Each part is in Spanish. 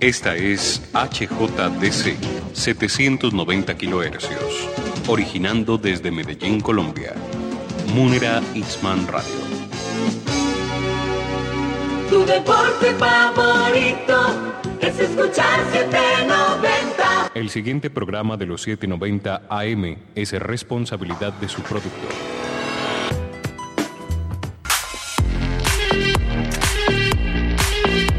Esta es HJDC 790 kHz, originando desde Medellín, Colombia. Munera Isman Radio. Tu deporte favorito es escuchar 790. El siguiente programa de los 790 AM es responsabilidad de su productor.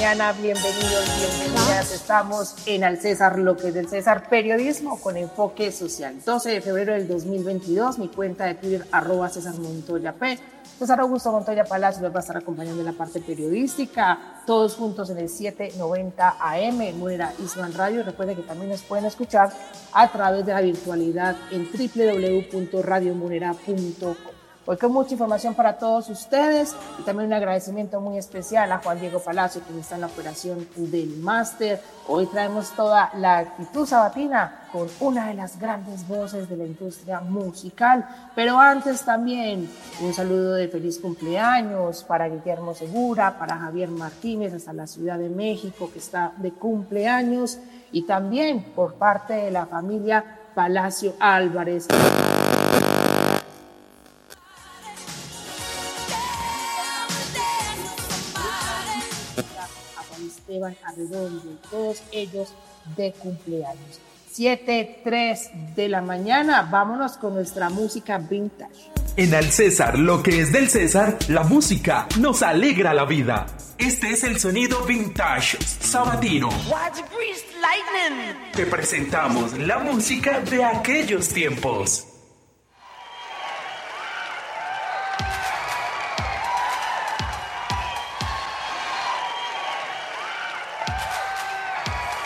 Mañana, bienvenidos, bienvenidas. Estamos en Al César, lo que es del César, periodismo con enfoque social. 12 de febrero del 2022, mi cuenta de Twitter, arroba César Montoya P. César Augusto Montoya Palacio les va a estar acompañando en la parte periodística, todos juntos en el 790 AM, Muera Isman Radio. Recuerden que también nos pueden escuchar a través de la virtualidad en www.radiomunera.com. Hoy con mucha información para todos ustedes y también un agradecimiento muy especial a Juan Diego Palacio, quien está en la operación del máster. Hoy traemos toda la actitud sabatina con una de las grandes voces de la industria musical. Pero antes también un saludo de feliz cumpleaños para Guillermo Segura, para Javier Martínez hasta la Ciudad de México que está de cumpleaños y también por parte de la familia Palacio Álvarez. Esteban Arredondo, todos ellos de cumpleaños. 7.3 de la mañana, vámonos con nuestra música vintage. En Al César, lo que es del César, la música nos alegra la vida. Este es el sonido vintage sabatino. Te presentamos la música de aquellos tiempos.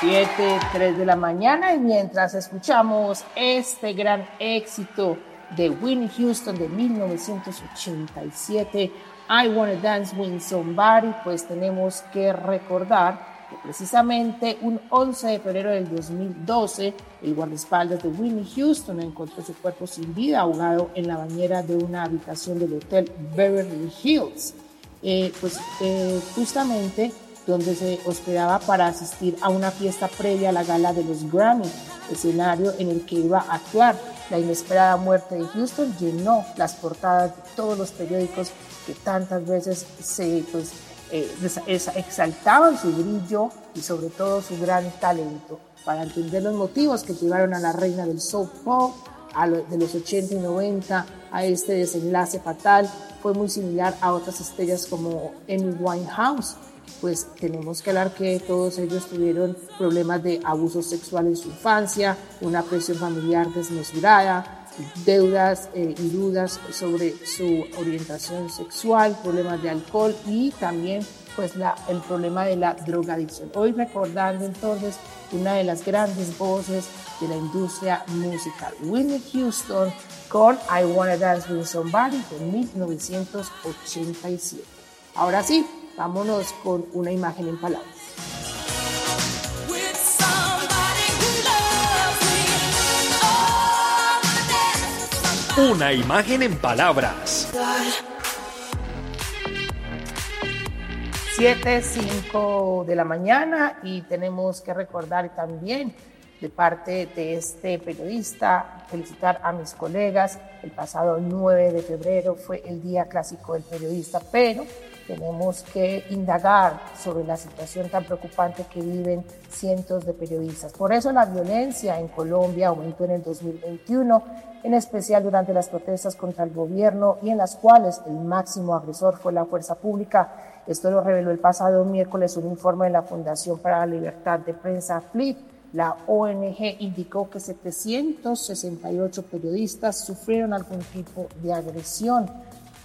7, 3 de la mañana y mientras escuchamos este gran éxito de Winnie Houston de 1987, I Wanna Dance With Somebody, pues tenemos que recordar que precisamente un 11 de febrero del 2012, el guardaespaldas de Winnie Houston encontró su cuerpo sin vida ahogado en la bañera de una habitación del hotel Beverly Hills. Eh, pues eh, justamente donde se hospedaba para asistir a una fiesta previa a la gala de los Grammy, escenario en el que iba a actuar. La inesperada muerte de Houston llenó las portadas de todos los periódicos que tantas veces se pues, eh, exaltaban su brillo y sobre todo su gran talento. Para entender los motivos que llevaron a la reina del soul pop de los 80 y 90 a este desenlace fatal, fue muy similar a otras estrellas como Amy Winehouse, pues tenemos que hablar que todos ellos tuvieron problemas de abuso sexual en su infancia, una presión familiar desmesurada, deudas eh, y dudas sobre su orientación sexual, problemas de alcohol y también pues el problema de la drogadicción. Hoy recordando entonces una de las grandes voces de la industria musical, Whitney Houston con I Wanna Dance With Somebody de 1987. Ahora sí, Vámonos con una imagen en palabras. Una imagen en palabras. 7, 5 de la mañana y tenemos que recordar también de parte de este periodista, felicitar a mis colegas. El pasado 9 de febrero fue el Día Clásico del Periodista, pero tenemos que indagar sobre la situación tan preocupante que viven cientos de periodistas. Por eso la violencia en Colombia aumentó en el 2021, en especial durante las protestas contra el gobierno y en las cuales el máximo agresor fue la fuerza pública. Esto lo reveló el pasado miércoles un informe de la Fundación para la Libertad de Prensa, FLIP. La ONG indicó que 768 periodistas sufrieron algún tipo de agresión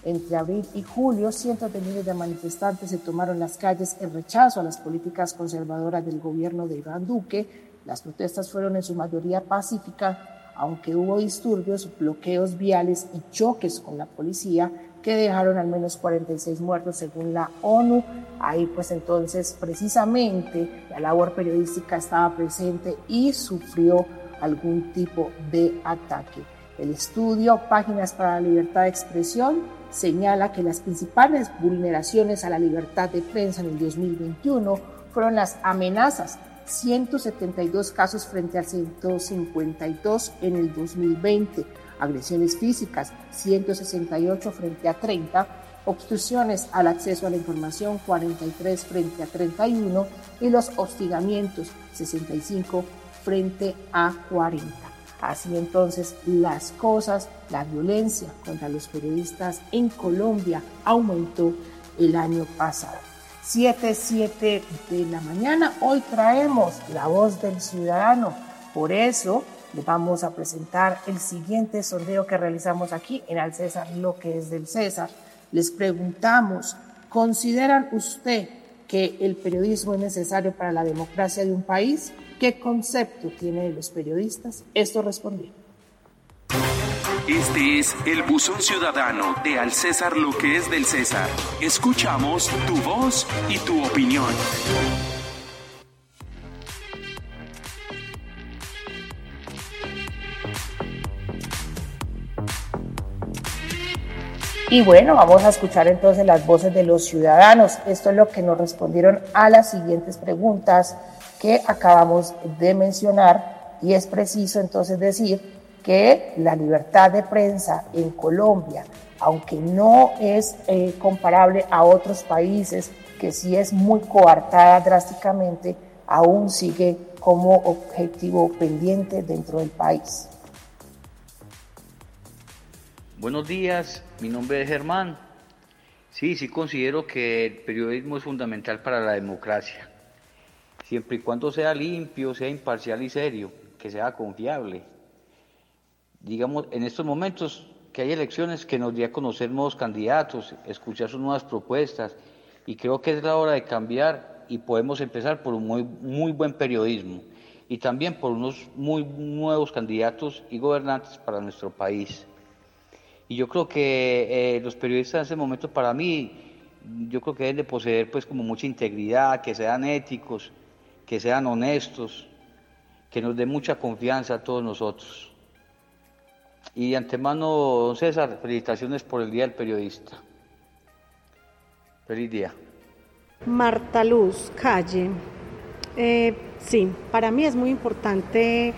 entre abril y julio, cientos de miles de manifestantes se tomaron las calles en rechazo a las políticas conservadoras del gobierno de Iván Duque. Las protestas fueron en su mayoría pacíficas, aunque hubo disturbios, bloqueos viales y choques con la policía que dejaron al menos 46 muertos según la ONU. Ahí pues entonces precisamente la labor periodística estaba presente y sufrió algún tipo de ataque. El estudio Páginas para la Libertad de Expresión señala que las principales vulneraciones a la libertad de prensa en el 2021 fueron las amenazas, 172 casos frente a 152 en el 2020, agresiones físicas, 168 frente a 30, obstrucciones al acceso a la información, 43 frente a 31, y los hostigamientos, 65 frente a 40. Así entonces las cosas, la violencia contra los periodistas en Colombia aumentó el año pasado. 7, 7 de la mañana, hoy traemos la voz del ciudadano. Por eso le vamos a presentar el siguiente sondeo que realizamos aquí en Al César, lo que es del César. Les preguntamos, ¿consideran usted que el periodismo es necesario para la democracia de un país? ¿Qué concepto tienen los periodistas? Esto respondió. Este es el buzón ciudadano de Al César lo que es del César. Escuchamos tu voz y tu opinión. Y bueno, vamos a escuchar entonces las voces de los ciudadanos. Esto es lo que nos respondieron a las siguientes preguntas que acabamos de mencionar y es preciso entonces decir que la libertad de prensa en Colombia, aunque no es eh, comparable a otros países, que sí es muy coartada drásticamente, aún sigue como objetivo pendiente dentro del país. Buenos días, mi nombre es Germán. Sí, sí considero que el periodismo es fundamental para la democracia siempre y cuando sea limpio, sea imparcial y serio, que sea confiable. Digamos, en estos momentos que hay elecciones que nos dé a conocer nuevos candidatos, escuchar sus nuevas propuestas, y creo que es la hora de cambiar y podemos empezar por un muy, muy buen periodismo y también por unos muy nuevos candidatos y gobernantes para nuestro país. Y yo creo que eh, los periodistas en ese momento, para mí, yo creo que deben de poseer pues como mucha integridad, que sean éticos, que sean honestos, que nos dé mucha confianza a todos nosotros. Y de antemano, don César, felicitaciones por el Día del Periodista. Feliz día. Marta Luz, calle. Eh, sí, para mí es muy importante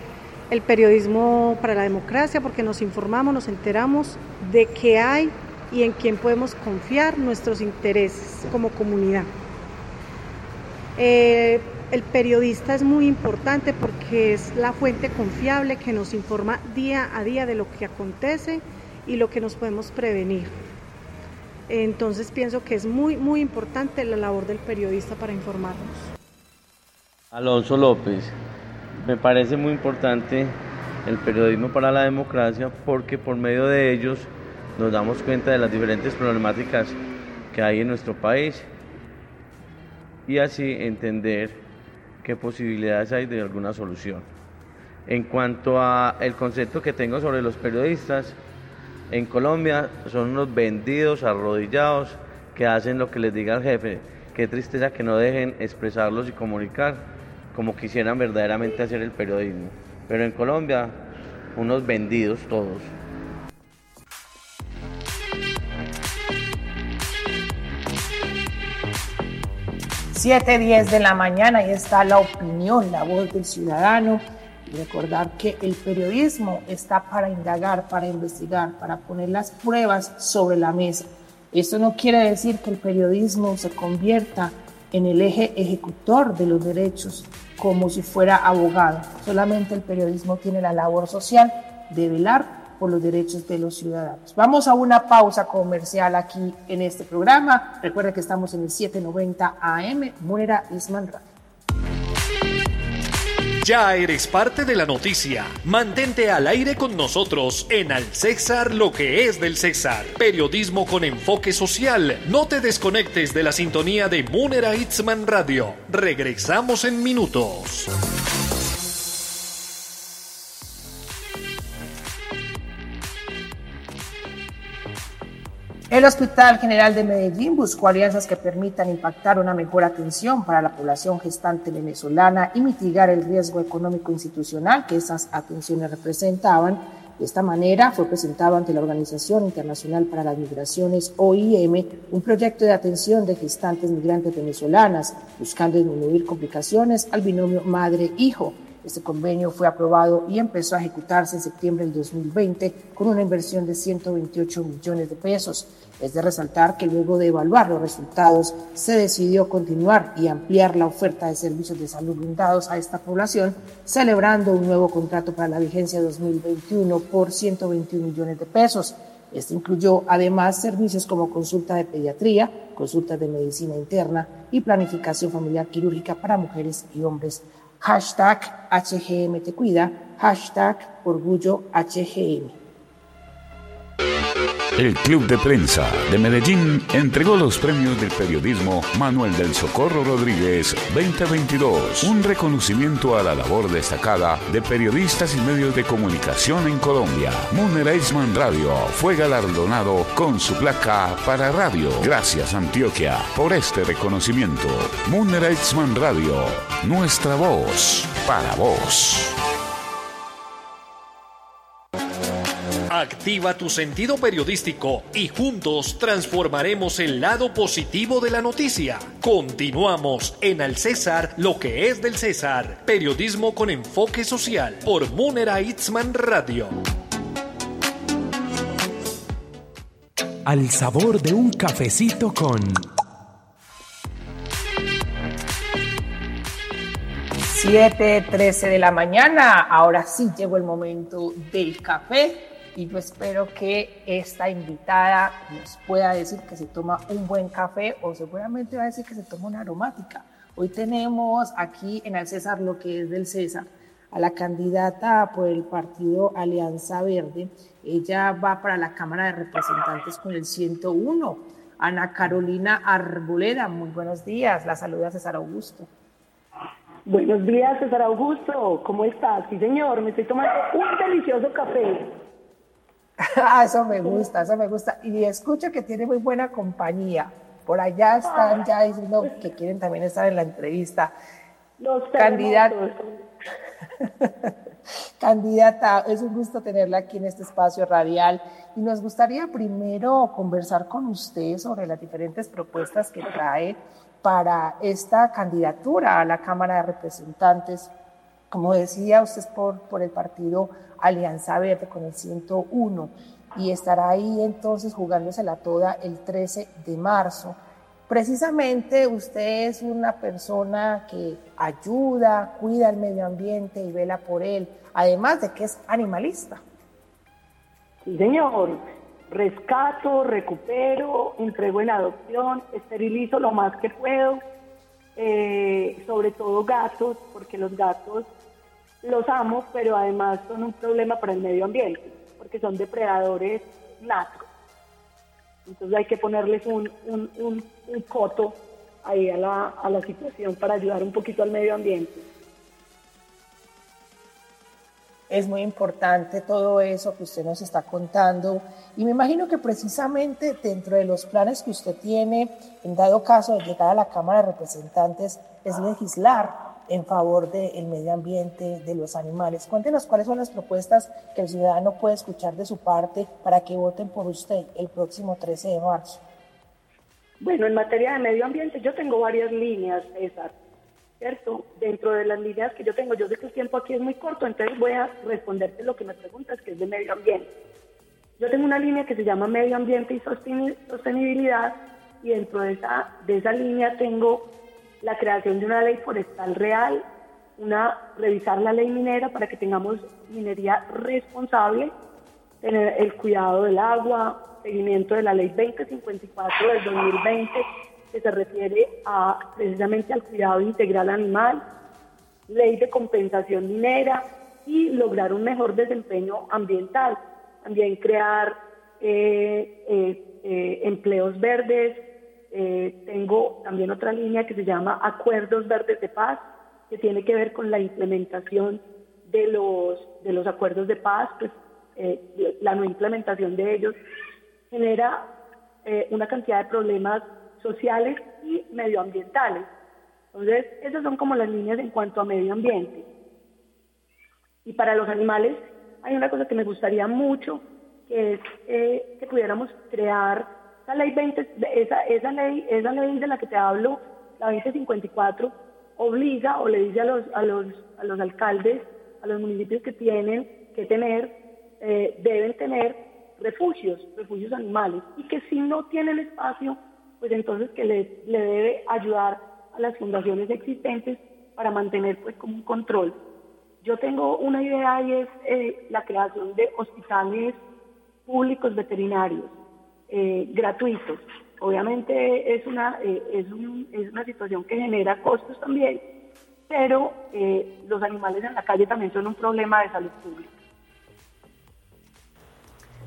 el periodismo para la democracia porque nos informamos, nos enteramos de qué hay y en quién podemos confiar nuestros intereses como comunidad. Eh, el periodista es muy importante porque es la fuente confiable que nos informa día a día de lo que acontece y lo que nos podemos prevenir. Entonces pienso que es muy, muy importante la labor del periodista para informarnos. Alonso López, me parece muy importante el periodismo para la democracia porque por medio de ellos nos damos cuenta de las diferentes problemáticas que hay en nuestro país y así entender qué posibilidades hay de alguna solución. En cuanto a el concepto que tengo sobre los periodistas, en Colombia son unos vendidos, arrodillados, que hacen lo que les diga el jefe. Qué tristeza que no dejen expresarlos y comunicar como quisieran verdaderamente hacer el periodismo. Pero en Colombia, unos vendidos todos. 7.10 de la mañana, ahí está la opinión, la voz del ciudadano. Recordar que el periodismo está para indagar, para investigar, para poner las pruebas sobre la mesa. Esto no quiere decir que el periodismo se convierta en el eje ejecutor de los derechos como si fuera abogado. Solamente el periodismo tiene la labor social de velar por los derechos de los ciudadanos. Vamos a una pausa comercial aquí en este programa. Recuerda que estamos en el 790 AM, Munera Isman Radio. Ya eres parte de la noticia. Mantente al aire con nosotros en Al César lo que es del César. Periodismo con enfoque social. No te desconectes de la sintonía de Munera Itzman Radio. Regresamos en minutos. El Hospital General de Medellín buscó alianzas que permitan impactar una mejor atención para la población gestante venezolana y mitigar el riesgo económico institucional que esas atenciones representaban. De esta manera fue presentado ante la Organización Internacional para las Migraciones, OIM, un proyecto de atención de gestantes migrantes venezolanas, buscando disminuir complicaciones al binomio madre-hijo este convenio fue aprobado y empezó a ejecutarse en septiembre del 2020 con una inversión de 128 millones de pesos. Es de resaltar que luego de evaluar los resultados se decidió continuar y ampliar la oferta de servicios de salud brindados a esta población, celebrando un nuevo contrato para la vigencia 2021 por 121 millones de pesos. Este incluyó además servicios como consulta de pediatría, consultas de medicina interna y planificación familiar quirúrgica para mujeres y hombres hashtag HGM te cuida, hashtag orgullo HGM. El Club de Prensa de Medellín entregó los premios del periodismo Manuel del Socorro Rodríguez 2022, un reconocimiento a la labor destacada de periodistas y medios de comunicación en Colombia. Muner Eisman Radio fue galardonado con su placa para radio. Gracias Antioquia por este reconocimiento. Muner Eisman Radio, nuestra voz para vos. Activa tu sentido periodístico y juntos transformaremos el lado positivo de la noticia. Continuamos en Al César, lo que es del César. Periodismo con enfoque social por Munera Itzman Radio. Al sabor de un cafecito con... 7:13 de la mañana. Ahora sí llegó el momento del café y yo espero que esta invitada nos pueda decir que se toma un buen café o seguramente va a decir que se toma una aromática. Hoy tenemos aquí en el César lo que es del César a la candidata por el partido Alianza Verde. Ella va para la Cámara de Representantes con el 101. Ana Carolina Arboleda, muy buenos días. La saluda César Augusto. Buenos días, César Augusto. ¿Cómo estás? Sí, señor, me estoy tomando un delicioso café. Ah, eso me gusta, eso me gusta. Y escucho que tiene muy buena compañía. Por allá están ya diciendo que quieren también estar en la entrevista. Los Candidata, Candidata, es un gusto tenerla aquí en este espacio radial y nos gustaría primero conversar con usted sobre las diferentes propuestas que trae para esta candidatura a la Cámara de Representantes. Como decía, usted es por, por el partido Alianza Verde con el 101 y estará ahí entonces jugándosela toda el 13 de marzo. Precisamente usted es una persona que ayuda, cuida el medio ambiente y vela por él, además de que es animalista. Sí, señor. Rescato, recupero, entrego en adopción, esterilizo lo más que puedo, eh, sobre todo gatos, porque los gatos los amo, pero además son un problema para el medio ambiente, porque son depredadores natos. Entonces hay que ponerles un, un, un, coto ahí a la, a la situación para ayudar un poquito al medio ambiente. Es muy importante todo eso que usted nos está contando y me imagino que precisamente dentro de los planes que usted tiene, en dado caso de llegar a la Cámara de Representantes, es legislar en favor del medio ambiente, de los animales. Cuéntenos cuáles son las propuestas que el ciudadano puede escuchar de su parte para que voten por usted el próximo 13 de marzo. Bueno, en materia de medio ambiente yo tengo varias líneas, César, ¿cierto? Dentro de las líneas que yo tengo, yo sé que el tiempo aquí es muy corto, entonces voy a responderte lo que me preguntas, que es de medio ambiente. Yo tengo una línea que se llama Medio Ambiente y Sostenibilidad y dentro de esa, de esa línea tengo la creación de una ley forestal real, una revisar la ley minera para que tengamos minería responsable, tener el cuidado del agua, seguimiento de la ley 2054 del 2020 que se refiere a precisamente al cuidado integral animal, ley de compensación minera y lograr un mejor desempeño ambiental. También crear eh, eh, eh, empleos verdes. Tengo también otra línea que se llama Acuerdos Verdes de Paz, que tiene que ver con la implementación de los, de los acuerdos de paz, pues la no implementación de ellos genera una cantidad de problemas sociales y medioambientales. Entonces, esas son como las líneas en cuanto a medio ambiente. Y para los animales hay una cosa que me gustaría mucho, que es eh, que pudiéramos crear esa ley 20, esa, esa ley, esa ley de la que te hablo, la 2054, obliga o le dice a los, a los, a los alcaldes, a los municipios que tienen que tener, eh, deben tener refugios, refugios animales, y que si no tienen espacio, pues entonces que le, le debe ayudar a las fundaciones existentes para mantener pues como un control. Yo tengo una idea y es eh, la creación de hospitales públicos veterinarios eh, gratuitos. Obviamente es una, eh, es, es, una situación que genera costos también, pero los animales en la calle también son un problema de salud pública.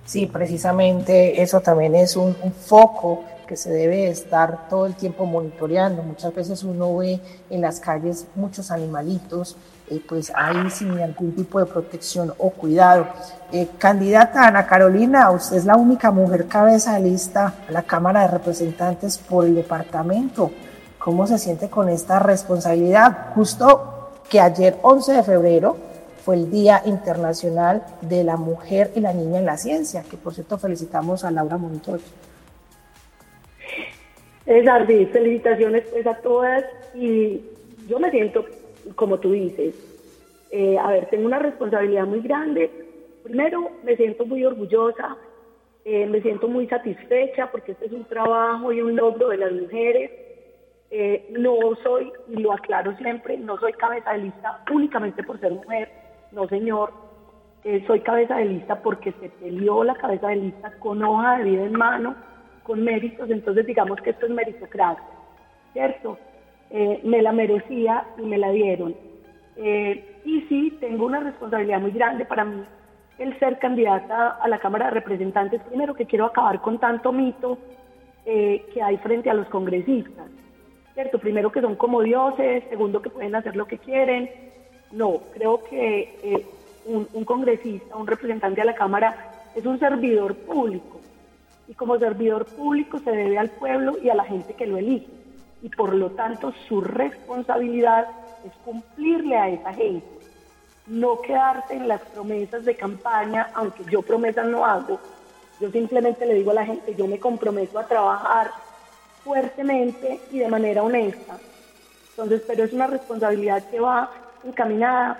Sí, precisamente eso también es un, foco que se debe estar todo el tiempo monitoreando. Muchas veces uno ve en las calles muchos animalitos, eh, pues ahí sin algún tipo de protección o cuidado. Eh, candidata Ana Carolina, usted es la única mujer cabeza de lista a la Cámara de Representantes por el departamento. ¿Cómo se siente con esta responsabilidad? Justo que ayer, 11 de febrero, fue el Día Internacional de la Mujer y la Niña en la Ciencia, que por cierto felicitamos a Laura Montoya. Es Ardi, felicitaciones pues a todas y yo me siento, como tú dices, eh, a ver, tengo una responsabilidad muy grande. Primero, me siento muy orgullosa, eh, me siento muy satisfecha porque este es un trabajo y un logro de las mujeres. Eh, no soy, y lo aclaro siempre, no soy cabeza de lista únicamente por ser mujer no señor, eh, soy cabeza de lista porque se peleó la cabeza de lista con hoja de vida en mano, con méritos, entonces digamos que esto es meritocracia, ¿cierto? Eh, me la merecía y me la dieron. Eh, y sí, tengo una responsabilidad muy grande para mí el ser candidata a la Cámara de Representantes, primero que quiero acabar con tanto mito que hay frente a los congresistas, ¿cierto? Primero que son como dioses, segundo que pueden hacer lo que quieren, no, creo que eh, un, congresista, un representante de la Cámara es un servidor público. Y como servidor público se debe al pueblo y a la gente que lo elige. Y por lo tanto su responsabilidad es cumplirle a esa gente, no quedarse en las promesas de campaña, aunque yo promesas no hago, yo simplemente le digo a la gente, yo me comprometo a trabajar fuertemente y de manera honesta. Entonces, pero es una responsabilidad que va encaminada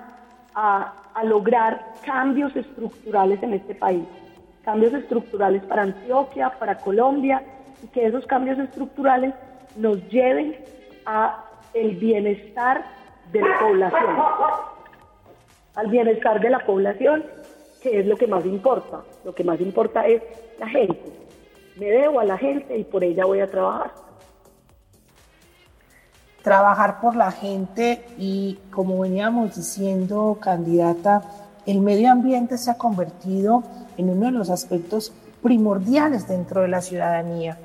a, lograr cambios estructurales en este país, cambios estructurales para Antioquia, para Colombia, y que esos cambios estructurales nos lleven a el bienestar de la población, al bienestar de la población, que es lo que más importa. Lo que más importa es la gente. Me debo a la gente y por ella voy a trabajar trabajar por la gente y como veníamos diciendo, candidata, el medio ambiente se ha convertido en uno de los aspectos primordiales dentro de la ciudadanía.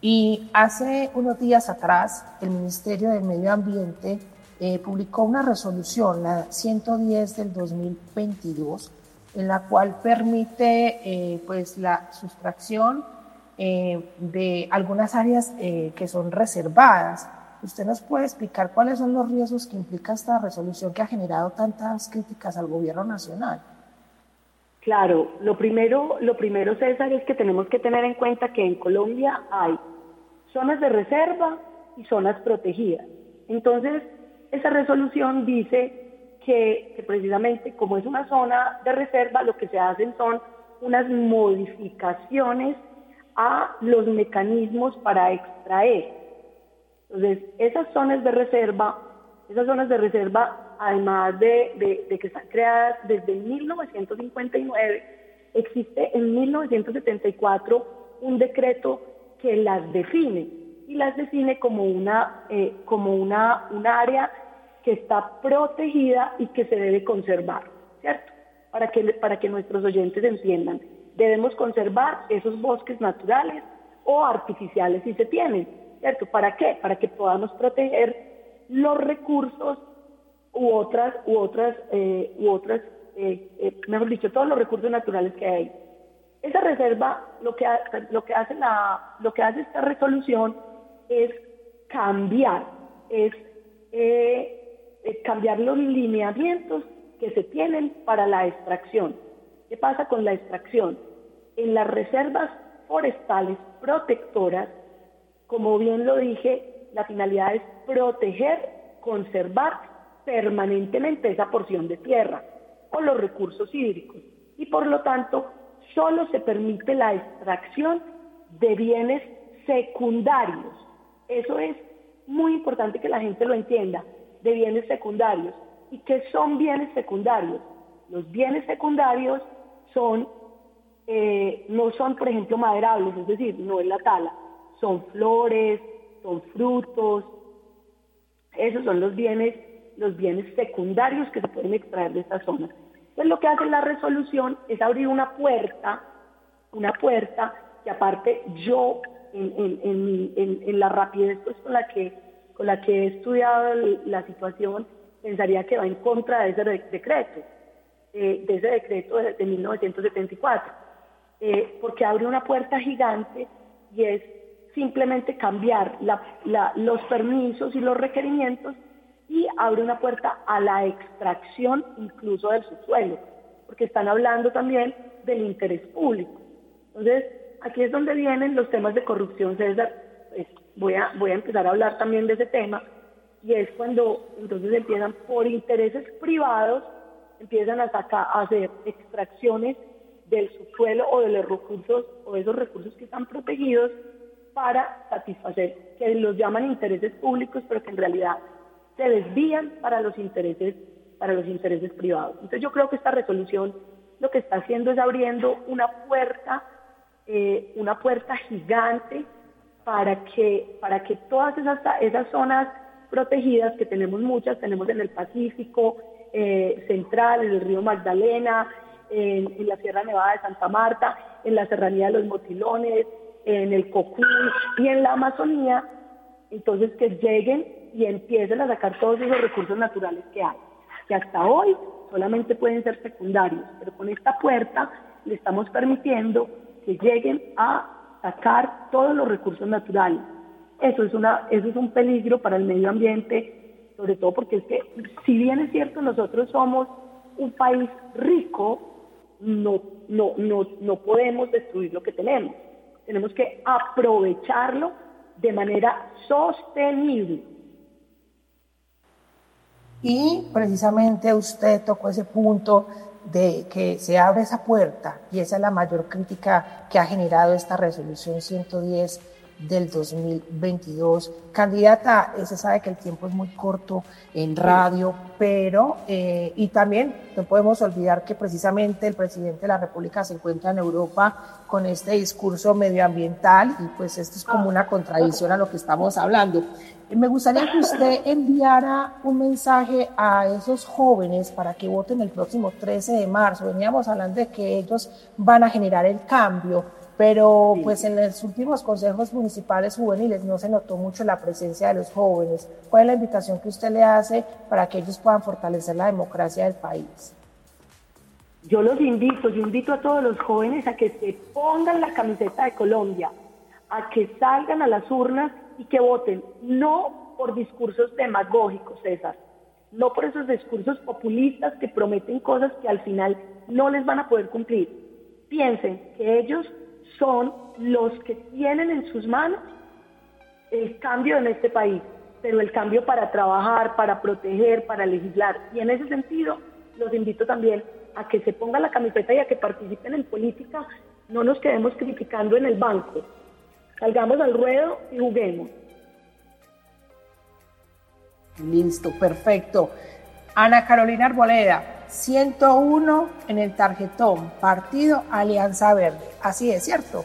Y hace unos días atrás, el Ministerio del Medio Ambiente eh, publicó una resolución, la 110 del 2022, en la cual permite eh, pues la sustracción eh, de algunas áreas que son reservadas ¿Usted nos puede explicar cuáles son los riesgos que implica esta resolución que ha generado tantas críticas al gobierno nacional? Claro, lo primero, lo primero, César, es que tenemos que tener en cuenta que en Colombia hay zonas de reserva y zonas protegidas. Entonces, esa resolución dice que, que precisamente como es una zona de reserva, lo que se hacen son unas modificaciones a los mecanismos para extraer. Entonces, esas zonas de reserva, esas zonas de reserva, además de, que están creadas desde 1959, existe en 1974 un decreto que las define y las define como una, eh, como una, un área que está protegida y que se debe conservar, ¿cierto? Para que, para que nuestros oyentes entiendan. Debemos conservar esos bosques naturales o artificiales si se tienen, ¿cierto? ¿Para qué? Para que podamos proteger los recursos u otras, u otras, eh, u otras eh, mejor dicho, todos los recursos naturales que hay. Esa reserva, lo que, lo que, hace, la, lo que hace esta resolución es cambiar, es eh, eh, cambiar los lineamientos que se tienen para la extracción. ¿Qué pasa con la extracción? En las reservas forestales protectoras, como bien lo dije, la finalidad es proteger, conservar permanentemente esa porción de tierra o los recursos hídricos. Y por lo tanto, solo se permite la extracción de bienes secundarios. Eso es muy importante que la gente lo entienda, de bienes secundarios. ¿Y qué son bienes secundarios? Los bienes secundarios eh, no son, por ejemplo, maderables, es decir, no es la tala, son flores, son frutos, esos son los bienes, los bienes secundarios que se pueden extraer de estas zonas. Entonces lo que hace la resolución es abrir una puerta, una puerta que aparte yo en, la rapidez pues, con, la que, con la que he estudiado la situación pensaría que va en contra de ese decreto, eh, de ese decreto de, 1974, eh, porque abre una puerta gigante y es simplemente cambiar los permisos y los requerimientos y abre una puerta a la extracción incluso del subsuelo, porque están hablando también del interés público. Entonces, aquí es donde vienen los temas de corrupción, César. Pues, voy, a, voy a empezar a hablar también de ese tema, y es cuando entonces empiezan por intereses privados, empiezan a, sacar, a hacer extracciones del subsuelo o de los recursos o esos recursos que están protegidos para satisfacer, que los llaman intereses públicos, pero que en realidad se desvían para los intereses para los intereses privados. Entonces yo creo que esta resolución lo que está haciendo es abriendo una puerta, eh, una puerta gigante para que, para que todas esas, esas zonas protegidas, que tenemos muchas, tenemos en el Pacífico eh, Central, en el río Magdalena, en, en, la Sierra Nevada de Santa Marta, en la Serranía de los Motilones, en el Cocuy y en la Amazonía, entonces que lleguen y empiecen a sacar todos esos recursos naturales que hay, que hasta hoy solamente pueden ser secundarios, pero con esta puerta le estamos permitiendo que lleguen a sacar todos los recursos naturales. Eso es, una, eso es un peligro para el medio ambiente, sobre todo porque es que, si bien es cierto, nosotros somos un país rico, no, no, no, no podemos destruir lo que tenemos. Tenemos que aprovecharlo de manera sostenible. Y precisamente usted tocó ese punto de que se abre esa puerta y esa es la mayor crítica que ha generado esta resolución 110 del 2022. Candidata, se sabe que el tiempo es muy corto en radio, pero, eh, y también no podemos olvidar que precisamente el presidente de la República se encuentra en Europa con este discurso medioambiental y pues esto es como una contradicción a lo que estamos hablando. Me gustaría que usted enviara un mensaje a esos jóvenes para que voten el próximo 13 de marzo. Veníamos hablando de que ellos van a generar el cambio, pero pues en los últimos consejos municipales juveniles no se notó mucho la presencia de los jóvenes. ¿Cuál es la invitación que usted le hace para que ellos puedan fortalecer la democracia del país? Yo los invito, yo invito a todos los jóvenes a que se pongan la camiseta de Colombia, a que salgan a las urnas y que voten, no por discursos demagógicos, César, no por esos discursos populistas que prometen cosas que al final no les van a poder cumplir. Piensen que ellos son los que tienen en sus manos el cambio en este país, pero el cambio para trabajar, para proteger, para legislar. Y en ese sentido, los invito también a que se pongan la camiseta y a que participen en política, no nos quedemos criticando en el banco, salgamos al ruedo y juguemos. Listo, perfecto. Ana Carolina Arboleda, 101 en el tarjetón, Partido Alianza Verde. Así es, ¿cierto?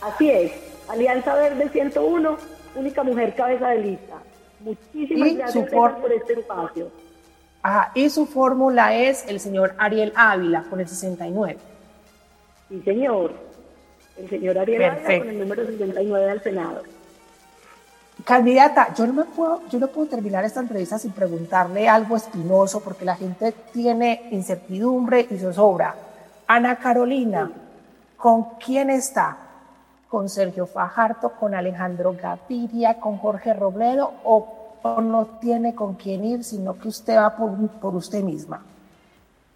Así es, Alianza Verde 101, única mujer cabeza de lista. Muchísimas gracias por este espacio. Ajá, y su fórmula es el señor Ariel Ávila con el 69. Sí, señor. El señor Ariel Ávila con el número 69 al Senado. Candidata, yo no me puedo, yo no puedo terminar esta entrevista sin preguntarle algo espinoso porque la gente tiene incertidumbre y zozobra. Ana Carolina, ¿con quién está? ¿Con Sergio Fajardo, con Alejandro Gaviria, con Jorge Robledo o, no tiene con quién ir, sino que usted va por, por usted misma?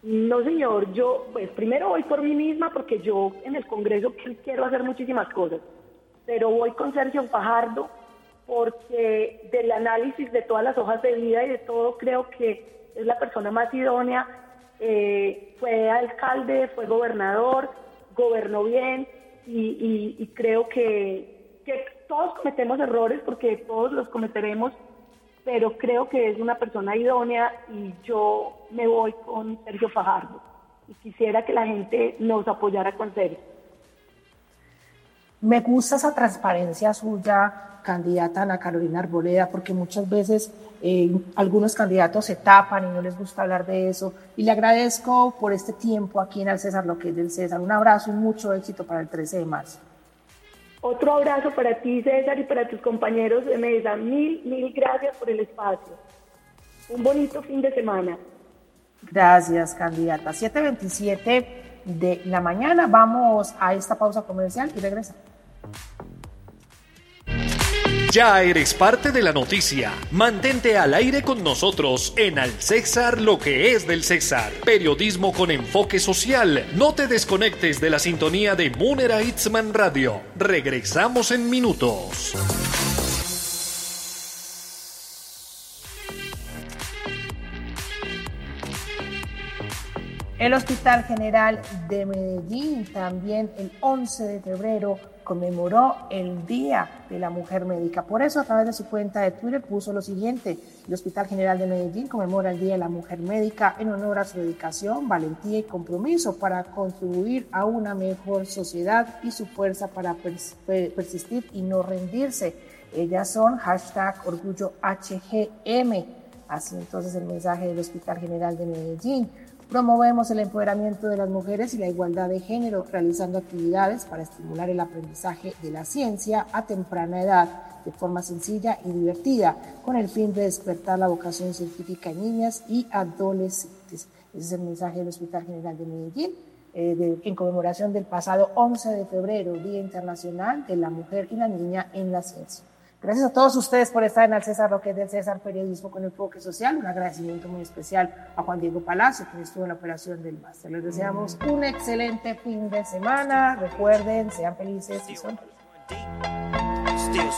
No, señor, yo pues primero voy por mí misma porque yo en el Congreso quiero hacer muchísimas cosas, pero voy con Sergio Fajardo porque del análisis de todas las hojas de vida y de todo creo que es la persona más idónea. Eh, fue alcalde, fue gobernador, gobernó bien y, creo que, que, todos cometemos errores porque todos los cometeremos, pero creo que es una persona idónea y yo me voy con Sergio Fajardo y quisiera que la gente nos apoyara con Sergio. Me gusta esa transparencia suya candidata Ana Carolina Arboleda, porque muchas veces eh, algunos candidatos se tapan y no les gusta hablar de eso. Y le agradezco por este tiempo aquí en el César, lo que es del César. Un abrazo y mucho éxito para el 13 de marzo. Otro abrazo para ti, César, y para tus compañeros de mesa. Mil, mil gracias por el espacio. Un bonito fin de semana. Gracias, candidata. 7.27 de la mañana. Vamos a esta pausa comercial y regresamos. Ya eres parte de la noticia. Mantente al aire con nosotros en Al César lo que es del César. Periodismo con enfoque social. No te desconectes de la sintonía de Munera Itzman Radio. Regresamos en minutos. El Hospital General de Medellín también el 11 de febrero conmemoró el Día de la Mujer Médica. Por eso a través de su cuenta de Twitter puso lo siguiente, el Hospital General de Medellín conmemora el Día de la Mujer Médica en honor a su dedicación, valentía y compromiso para contribuir a una mejor sociedad y su fuerza para persistir y no rendirse. Ellas son hashtag orgullo HGM. Así entonces el mensaje del Hospital General de Medellín. Promovemos el empoderamiento de las mujeres y la igualdad de género, realizando actividades para estimular el aprendizaje de la ciencia a temprana edad, de forma sencilla y divertida, con el fin de despertar la vocación científica en niñas y adolescentes. Ese es el mensaje del Hospital General de Medellín. Eh, en conmemoración del pasado 11 de febrero, Día Internacional de la Mujer y la Niña en la Ciencia. Gracias a todos ustedes por estar en el César Roque del César Periodismo con Enfoque Social. Un agradecimiento muy especial a Juan Diego Palacio, que estuvo en la operación del máster. Les deseamos un excelente fin de semana. Recuerden, sean felices y son Still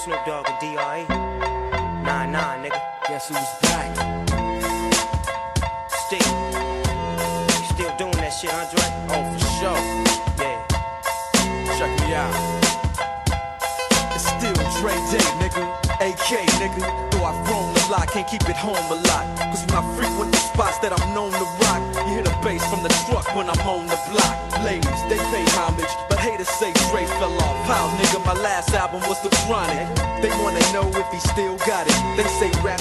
Dre Day, nigga. AK, nigga. Though I've grown a lot, can't keep it home a lot. Cause when I frequent the spots that I'm known to rock, you hear the bass from the truck when I'm on the block. Ladies, they pay homage, but haters say Dre fell off. How, nigga, my last album was The Chronic. They wanna know if he still got it. They say rap